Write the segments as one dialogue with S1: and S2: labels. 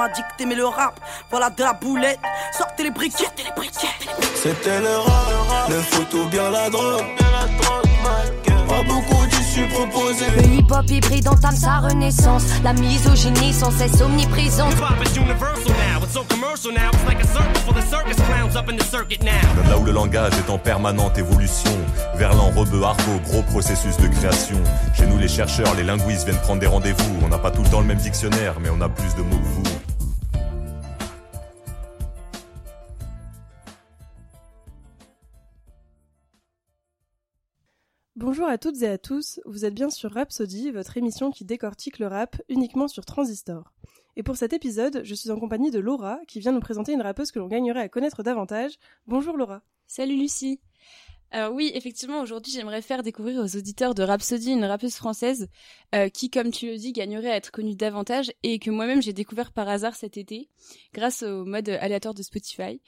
S1: m'a dit que t'aimais le rap. Voilà de la boulette, sortez les briquettes. Sortez les briquettes.
S2: C'était le rap, le foot ou bien la drogue. Pas beaucoup d'issues proposées.
S3: Le hip-hop hybride entame sa renaissance. La misogynie sans cesse omniprésente.
S4: Là où le langage est en permanente évolution, Verlan, rebeu, argot, gros processus de création. Chez nous, les chercheurs, les linguistes viennent prendre des rendez-vous. On n'a pas tout le temps le même dictionnaire, mais on a plus de mots que vous.
S5: Bonjour à toutes et à tous, vous êtes bien sur Rhapsody, votre émission qui décortique le rap uniquement sur Transistor. Et pour cet épisode, je suis en compagnie de Laura, qui vient nous présenter une rappeuse que l'on gagnerait à connaître davantage. Bonjour Laura.
S6: Salut Lucie. Alors oui, effectivement, aujourd'hui, j'aimerais faire découvrir aux auditeurs de Rhapsody une rappeuse française euh, qui, comme tu le dis, gagnerait à être connue davantage et que moi-même j'ai découvert par hasard cet été grâce au mode aléatoire de Spotify.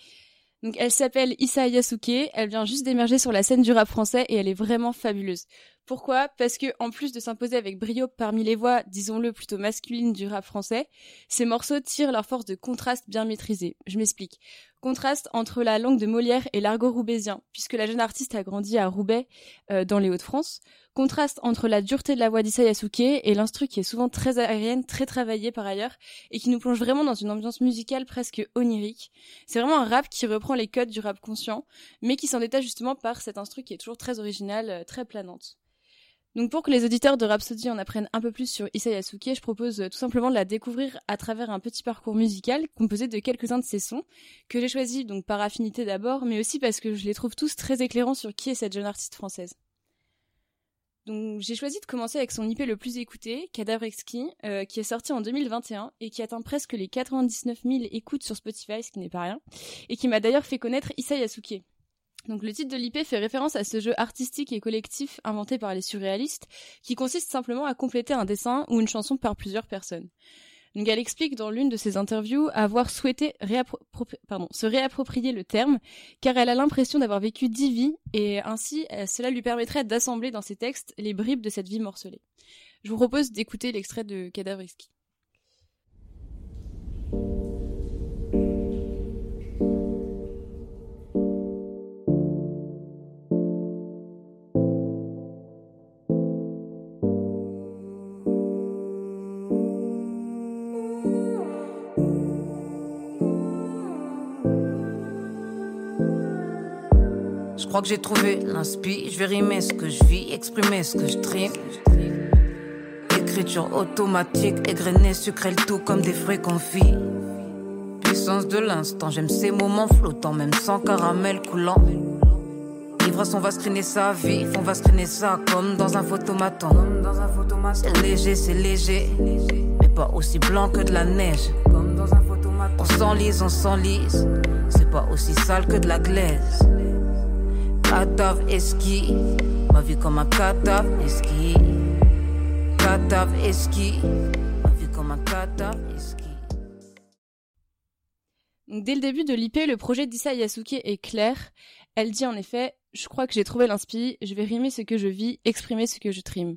S6: Donc elle s'appelle Issa Yasuke, elle vient juste d'émerger sur la scène du rap français et elle est vraiment fabuleuse. Pourquoi? Parce que en plus de s'imposer avec brio parmi les voix, disons-le plutôt masculines du rap français, ces morceaux tirent leur force de contraste bien maîtrisé. Je m'explique. Contraste entre la langue de Molière et l'argot roubaisien, puisque la jeune artiste a grandi à Roubaix, euh, dans les Hauts-de-France. Contraste entre la dureté de la voix d'Issa Yasuke et l'instru qui est souvent très aérienne, très travaillée par ailleurs, et qui nous plonge vraiment dans une ambiance musicale presque onirique. C'est vraiment un rap qui reprend les codes du rap conscient, mais qui s'en détache justement par cet instru qui est toujours très original, euh, très planante. Donc pour que les auditeurs de Rhapsody en apprennent un peu plus sur Issa Yasuke, je propose euh, tout simplement de la découvrir à travers un petit parcours musical composé de quelques-uns de ses sons, que j'ai choisi donc par affinité d'abord, mais aussi parce que je les trouve tous très éclairants sur qui est cette jeune artiste française. Donc j'ai choisi de commencer avec son IP le plus écouté, Cadavre Exquis, euh, qui est sorti en 2021 et qui atteint presque les 99 000 écoutes sur Spotify, ce qui n'est pas rien, et qui m'a d'ailleurs fait connaître Issa Yasuke. Donc le titre de l'IP fait référence à ce jeu artistique et collectif inventé par les surréalistes, qui consiste simplement à compléter un dessin ou une chanson par plusieurs personnes. Donc elle explique dans l'une de ses interviews avoir souhaité se réapproprier le terme, car elle a l'impression d'avoir vécu dix vies, et ainsi euh, cela lui permettrait d'assembler dans ses textes les bribes de cette vie morcelée. Je vous propose d'écouter l'extrait de Cadavre
S7: crois que j'ai trouvé l'inspi. Je vais rimer ce que je vis, exprimer ce que je trime. Écriture automatique, égrenée, sucré le tout comme des fruits confits. Puissance de l'instant, j'aime ces moments flottants, même sans caramel coulant. L'ivresse, on va screener sa vie, on va screener ça comme dans un photomaton. C'est léger, c'est léger, mais pas aussi blanc que de la neige. On s'enlise, on s'enlise, c'est pas aussi sale que de la glaise.
S6: Dès le début de l'IP, le projet d'Issa Yasuke est clair. Elle dit en effet Je crois que j'ai trouvé l'inspi, je vais rimer ce que je vis, exprimer ce que je trime.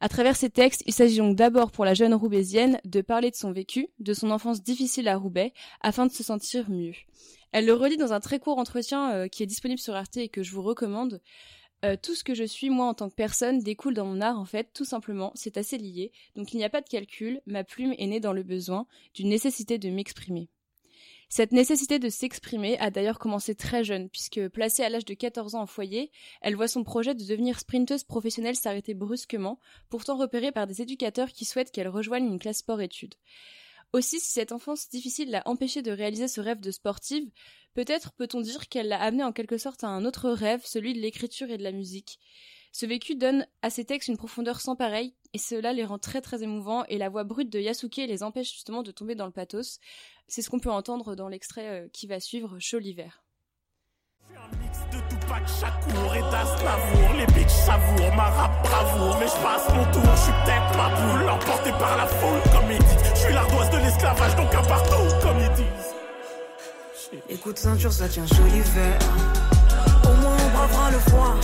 S6: À travers ces textes, il s'agit donc d'abord pour la jeune roubaisienne de parler de son vécu, de son enfance difficile à Roubaix, afin de se sentir mieux. Elle le redit dans un très court entretien euh, qui est disponible sur Arte et que je vous recommande. Euh, tout ce que je suis, moi, en tant que personne, découle dans mon art, en fait, tout simplement, c'est assez lié. Donc il n'y a pas de calcul, ma plume est née dans le besoin, d'une nécessité de m'exprimer. Cette nécessité de s'exprimer a d'ailleurs commencé très jeune, puisque placée à l'âge de 14 ans en foyer, elle voit son projet de devenir sprinteuse professionnelle s'arrêter brusquement, pourtant repérée par des éducateurs qui souhaitent qu'elle rejoigne une classe sport-études. Aussi, si cette enfance difficile l'a empêchée de réaliser ce rêve de sportive, peut-être peut-on dire qu'elle l'a amené en quelque sorte à un autre rêve, celui de l'écriture et de la musique. Ce vécu donne à ses textes une profondeur sans pareille, et cela les rend très très émouvants, et la voix brute de Yasuke les empêche justement de tomber dans le pathos. C'est ce qu'on peut entendre dans l'extrait euh, qui va suivre, Chaud l'hiver
S8: et d'Aznavour Les bitches savourent ma bravoure Mais je passe mon tour, je suis ma boule par la foule comme disent Je suis disent
S7: Écoute ceinture ça tient joli vert Au moins on bravera le froid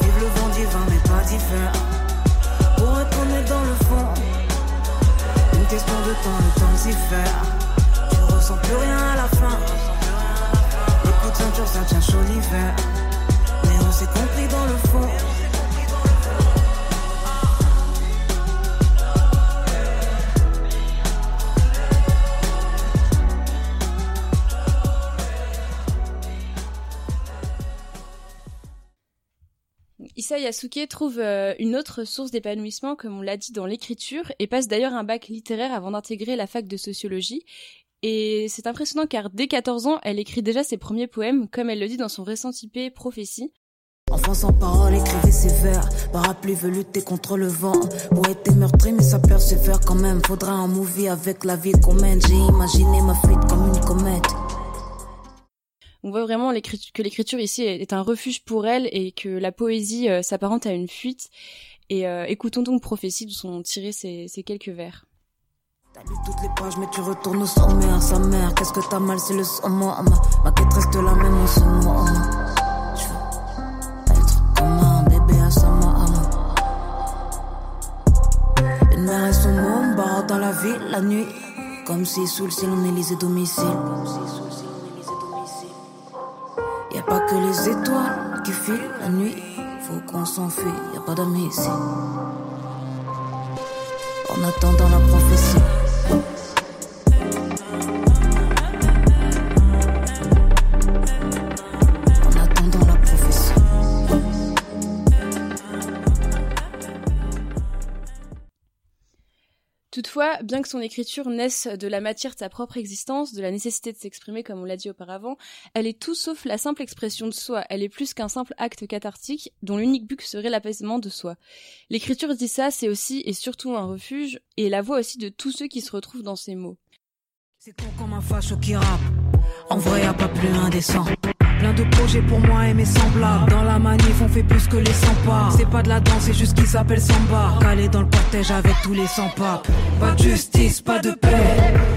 S7: Vive le vent divin mais pas d'hiver Pour être dans le fond Une question de temps, le temps de s'y faire. Tu ressens plus rien à la fin. Les coups de ceinture, ça tient chaud l'hiver. Mais on s'est compris
S6: Yasuke trouve euh, une autre source d'épanouissement, comme on l'a dit, dans l'écriture, et passe d'ailleurs un bac littéraire avant d'intégrer la fac de sociologie. Et c'est impressionnant car dès 14 ans, elle écrit déjà ses premiers poèmes, comme elle le dit dans son récent IP Prophétie.
S7: Enfant sans parole, écrivait ses vers. Parapluie veut lutter contre le vent. Poète est meurtri, mais ça persévère quand même. Faudra un movie avec la vie qu'on mène. J'ai imaginé ma fuite comme une comète.
S6: On voit vraiment que l'écriture ici est un refuge pour elle et que la poésie euh, s'apparente à une fuite. Et euh, écoutons donc Prophétie d'où sont tirés ces, ces quelques vers.
S7: T'as lu toutes les pages, mais tu retournes au sommet à sa mère. Qu'est-ce que t'as mal, c'est le sommet. Ma, ma quête reste la même en ce moment. Je veux être comme un bébé à sa maman. Une mère et son môme barrent dans la ville la nuit. Comme si sous le ciel on élisait domicile. Y a pas que les étoiles qui filent la nuit. Faut qu'on s'enfuit, y a pas d'amis ici. En attendant la prophétie.
S6: Toutefois, bien que son écriture naisse de la matière de sa propre existence, de la nécessité de s'exprimer comme on l'a dit auparavant, elle est tout sauf la simple expression de soi, elle est plus qu'un simple acte cathartique dont l'unique but serait l'apaisement de soi. L'écriture dit ça, c'est aussi et surtout un refuge, et la voix aussi de tous ceux qui se retrouvent dans ces mots.
S7: C'est comme un qui. En vrai, pas plus indécent. De projets pour moi et mes semblables. Dans la manif, on fait plus que les 100 pas. C'est pas de la danse, c'est juste qu'ils s'appelle samba. Calé dans le cortège avec tous les 100 papes. Pas de justice, pas de paix.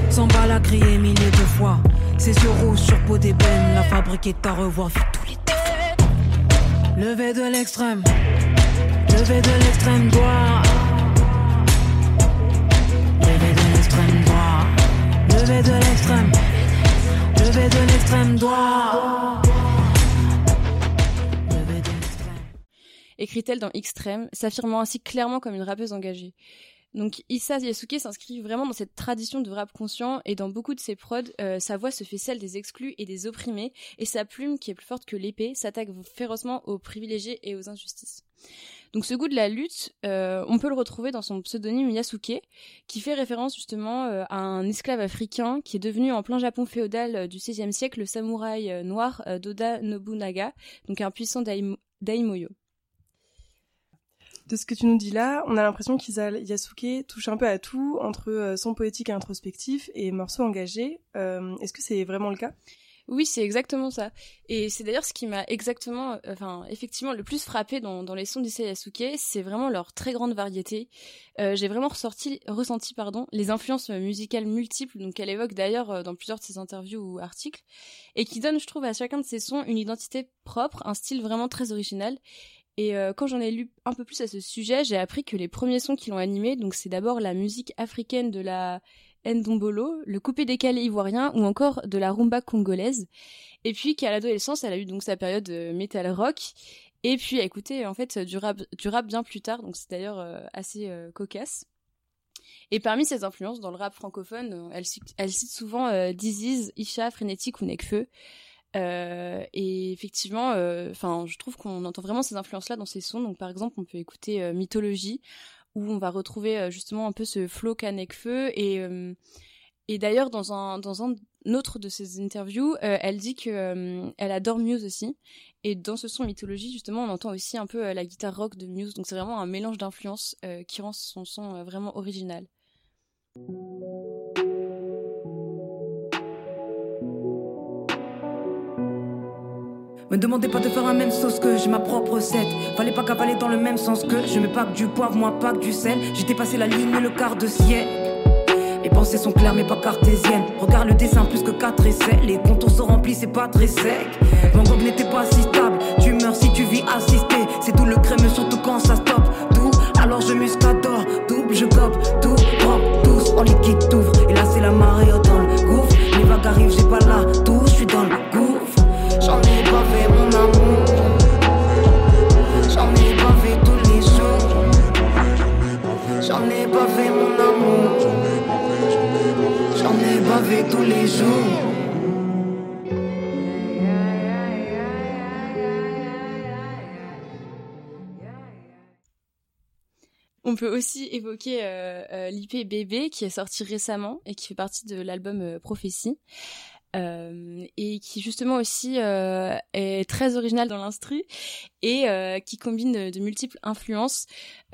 S7: Samba l'a crié milliers de fois. Ses yeux rouges sur peau d'ébène. La fabrique est à revoir, vu tous les défauts. Levé de l'extrême. Levé de l'extrême droit. Levé de l'extrême droit. Levé de l'extrême. Levé de l'extrême droit.
S6: Écrit-elle dans Extrême, s'affirmant ainsi clairement comme une rappeuse engagée. Donc Issa Yasuke s'inscrit vraiment dans cette tradition de rap conscient et dans beaucoup de ses prods, euh, sa voix se fait celle des exclus et des opprimés et sa plume, qui est plus forte que l'épée, s'attaque férocement aux privilégiés et aux injustices. Donc ce goût de la lutte, euh, on peut le retrouver dans son pseudonyme Yasuke, qui fait référence justement euh, à un esclave africain qui est devenu en plein Japon féodal du XVIe siècle le samouraï noir d'Oda Nobunaga, donc un puissant daim- daimoyo.
S5: De ce que tu nous dis là, on a l'impression qu'Isa Yasuke touche un peu à tout, entre euh, son poétique introspectif et morceaux engagés. Euh, Est-ce que c'est vraiment le cas?
S6: Oui, c'est exactement ça. Et c'est d'ailleurs ce qui m'a exactement, euh, enfin, effectivement, le plus frappé dans, les sons d'Issa Yasuke, c'est vraiment leur très grande variété. J'ai vraiment ressorti, ressenti, pardon, les influences musicales multiples, donc qu'elle évoque d'ailleurs dans plusieurs de ses interviews ou articles, et qui donne, je trouve, à chacun de ses sons une identité propre, un style vraiment très original. Et euh, quand j'en ai lu un peu plus à ce sujet, j'ai appris que les premiers sons qui l'ont animé, c'est d'abord la musique africaine de la Ndombolo, le coupé décalé ivoirien ou encore de la rumba congolaise. Et puis qu'à l'adolescence, elle a eu donc sa période euh, metal rock. Et puis à écouter en fait du rap, bien plus tard, donc c'est d'ailleurs euh, assez cocasse. Et parmi ses influences dans le rap francophone, elle, cite- souvent euh, Isha, Frénétique ou Nekfeu. Euh, et effectivement, enfin, je trouve qu'on entend vraiment ces influences-là dans ses sons. Donc, par exemple, on peut écouter euh, Mythologie, où on va retrouver euh, justement un peu ce flow qu'a Nekfeu. Et, euh, et d'ailleurs, dans un, dans un autre de ses interviews, euh, elle dit que euh, elle adore Muse aussi. Et dans ce son Mythologie, justement, on entend aussi un peu euh, la guitare rock de Muse. Donc, c'est vraiment un mélange d'influences euh, qui rend son son euh, vraiment original.
S7: Me demandez pas de faire la même sauce que j'ai ma propre recette. Fallait pas cavaler dans le même sens que je mets pas que du poivre, moi pas que du sel. J'ai dépassé la ligne le quart de siècle. Les pensées sont claires mais pas cartésiennes. Regarde le dessin plus que 4 essais. Les contours se remplissent, c'est pas très sec. Van Gogh n'était pas si stable.
S6: On peut aussi évoquer euh, euh, l'IP Bébé qui est sorti récemment et qui fait partie de l'album euh, Prophétie. Euh, et qui justement aussi euh, est très original dans l'instru et euh, qui combine de, multiples influences.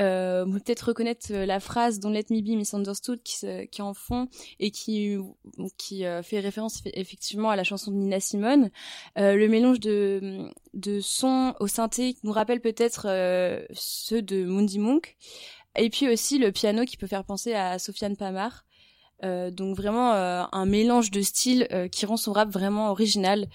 S6: Euh, on peut peut-être reconnaître la phrase Don't let me be misunderstood qui, qui en fond et qui qui fait référence effectivement à la chanson de Nina Simone. le mélange de de sons au synthé nous rappelle peut-être ceux de Mundi Monk. Et puis aussi le piano qui peut faire penser à Sofiane Pamar. Euh, donc vraiment euh, un mélange de styles euh, qui rend son rap vraiment original.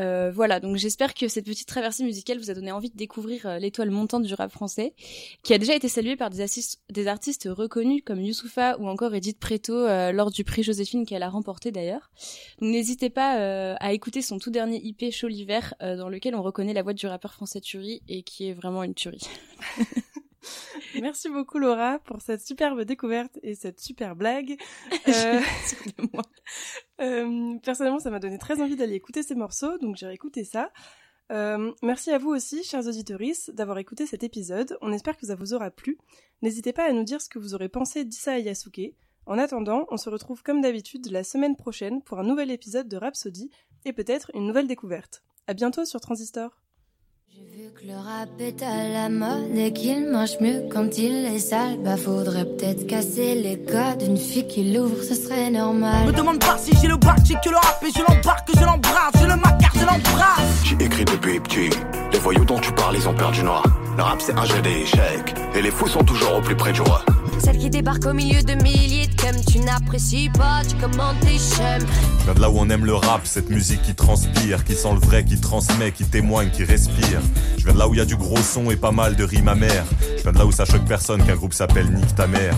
S6: Euh, voilà, donc j'espère que cette petite traversée musicale vous a donné envie de découvrir euh, l'étoile montante du rap français, qui a déjà été saluée par des, artistes reconnus comme Youssoufa ou encore Edith Preto euh, lors du prix Joséphine qu'elle a remporté d'ailleurs. N'hésitez pas à écouter son tout dernier IP Chaud l'hiver, dans lequel on reconnaît la voix du rappeur français Turi et qui est vraiment une tuerie.
S5: Merci beaucoup Laura pour cette superbe découverte et cette super blague. Euh... euh, personnellement, ça m'a donné très envie d'aller écouter ces morceaux, donc j'ai écouté ça. Euh, merci à vous aussi, chers auditeurs, d'avoir écouté cet épisode. On espère que ça vous aura plu. N'hésitez pas à nous dire ce que vous aurez pensé d'Issa et Yasuke. En attendant, on se retrouve comme d'habitude la semaine prochaine pour un nouvel épisode de Rhapsody et peut-être une nouvelle découverte. À bientôt sur Transistor.
S3: J'ai vu que le rap est à la mode et qu'il marche mieux quand il est sale. Bah faudrait peut-être casser les codes. Une fille qui l'ouvre, ce serait normal.
S1: Me demande pas si j'ai le bac, j'ai que le rap et je l'embarque, je l'embrasse, je le macar, je l'embrasse.
S9: J'ai écrit depuis petit. Les voyous dont tu parles, ils ont perdu noir. Le rap c'est un jeu d'échecs et les fous sont toujours au plus près du roi.
S3: Celle qui débarque au milieu de milliers de tu n'apprécies pas, tu commentes tes.
S4: Je viens de là où on aime le rap, cette musique qui transpire, qui sent le vrai, qui transmet, qui témoigne, qui respire. Je viens de là où il y a du gros son et pas mal de rimes amères. Je viens de là où ça choque personne qu'un groupe s'appelle Nick ta mère.